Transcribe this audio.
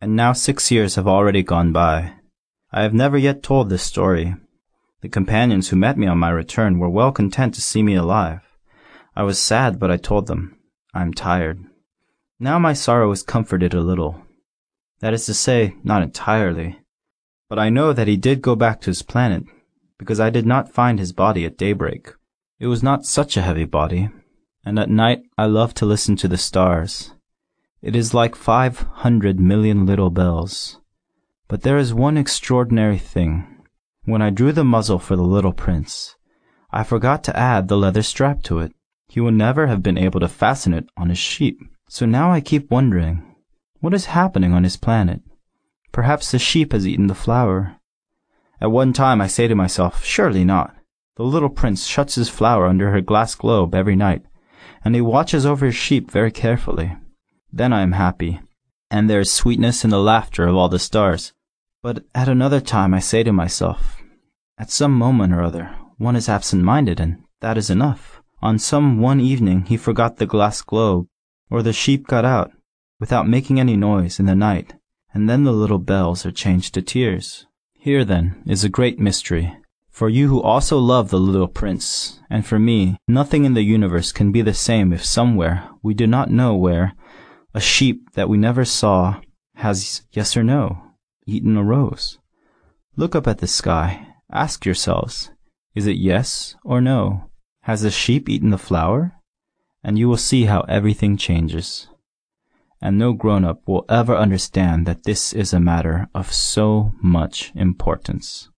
And now six years have already gone by. I have never yet told this story. The companions who met me on my return were well content to see me alive. I was sad, but I told them, I am tired. Now my sorrow is comforted a little. That is to say, not entirely. But I know that he did go back to his planet, because I did not find his body at daybreak. It was not such a heavy body, and at night I love to listen to the stars. It is like five hundred million little bells. But there is one extraordinary thing. When I drew the muzzle for the little prince, I forgot to add the leather strap to it. He would never have been able to fasten it on his sheep. So now I keep wondering, what is happening on his planet? Perhaps the sheep has eaten the flower. At one time I say to myself, surely not. The little prince shuts his flower under her glass globe every night, and he watches over his sheep very carefully. Then I am happy, and there is sweetness in the laughter of all the stars. But at another time I say to myself, at some moment or other one is absent-minded, and that is enough. On some one evening he forgot the glass globe, or the sheep got out, without making any noise, in the night, and then the little bells are changed to tears. Here, then, is a great mystery. For you who also love the little prince, and for me, nothing in the universe can be the same if somewhere, we do not know where, a sheep that we never saw has, yes or no, eaten a rose. Look up at the sky. Ask yourselves, is it yes or no? Has the sheep eaten the flower? And you will see how everything changes. And no grown-up will ever understand that this is a matter of so much importance.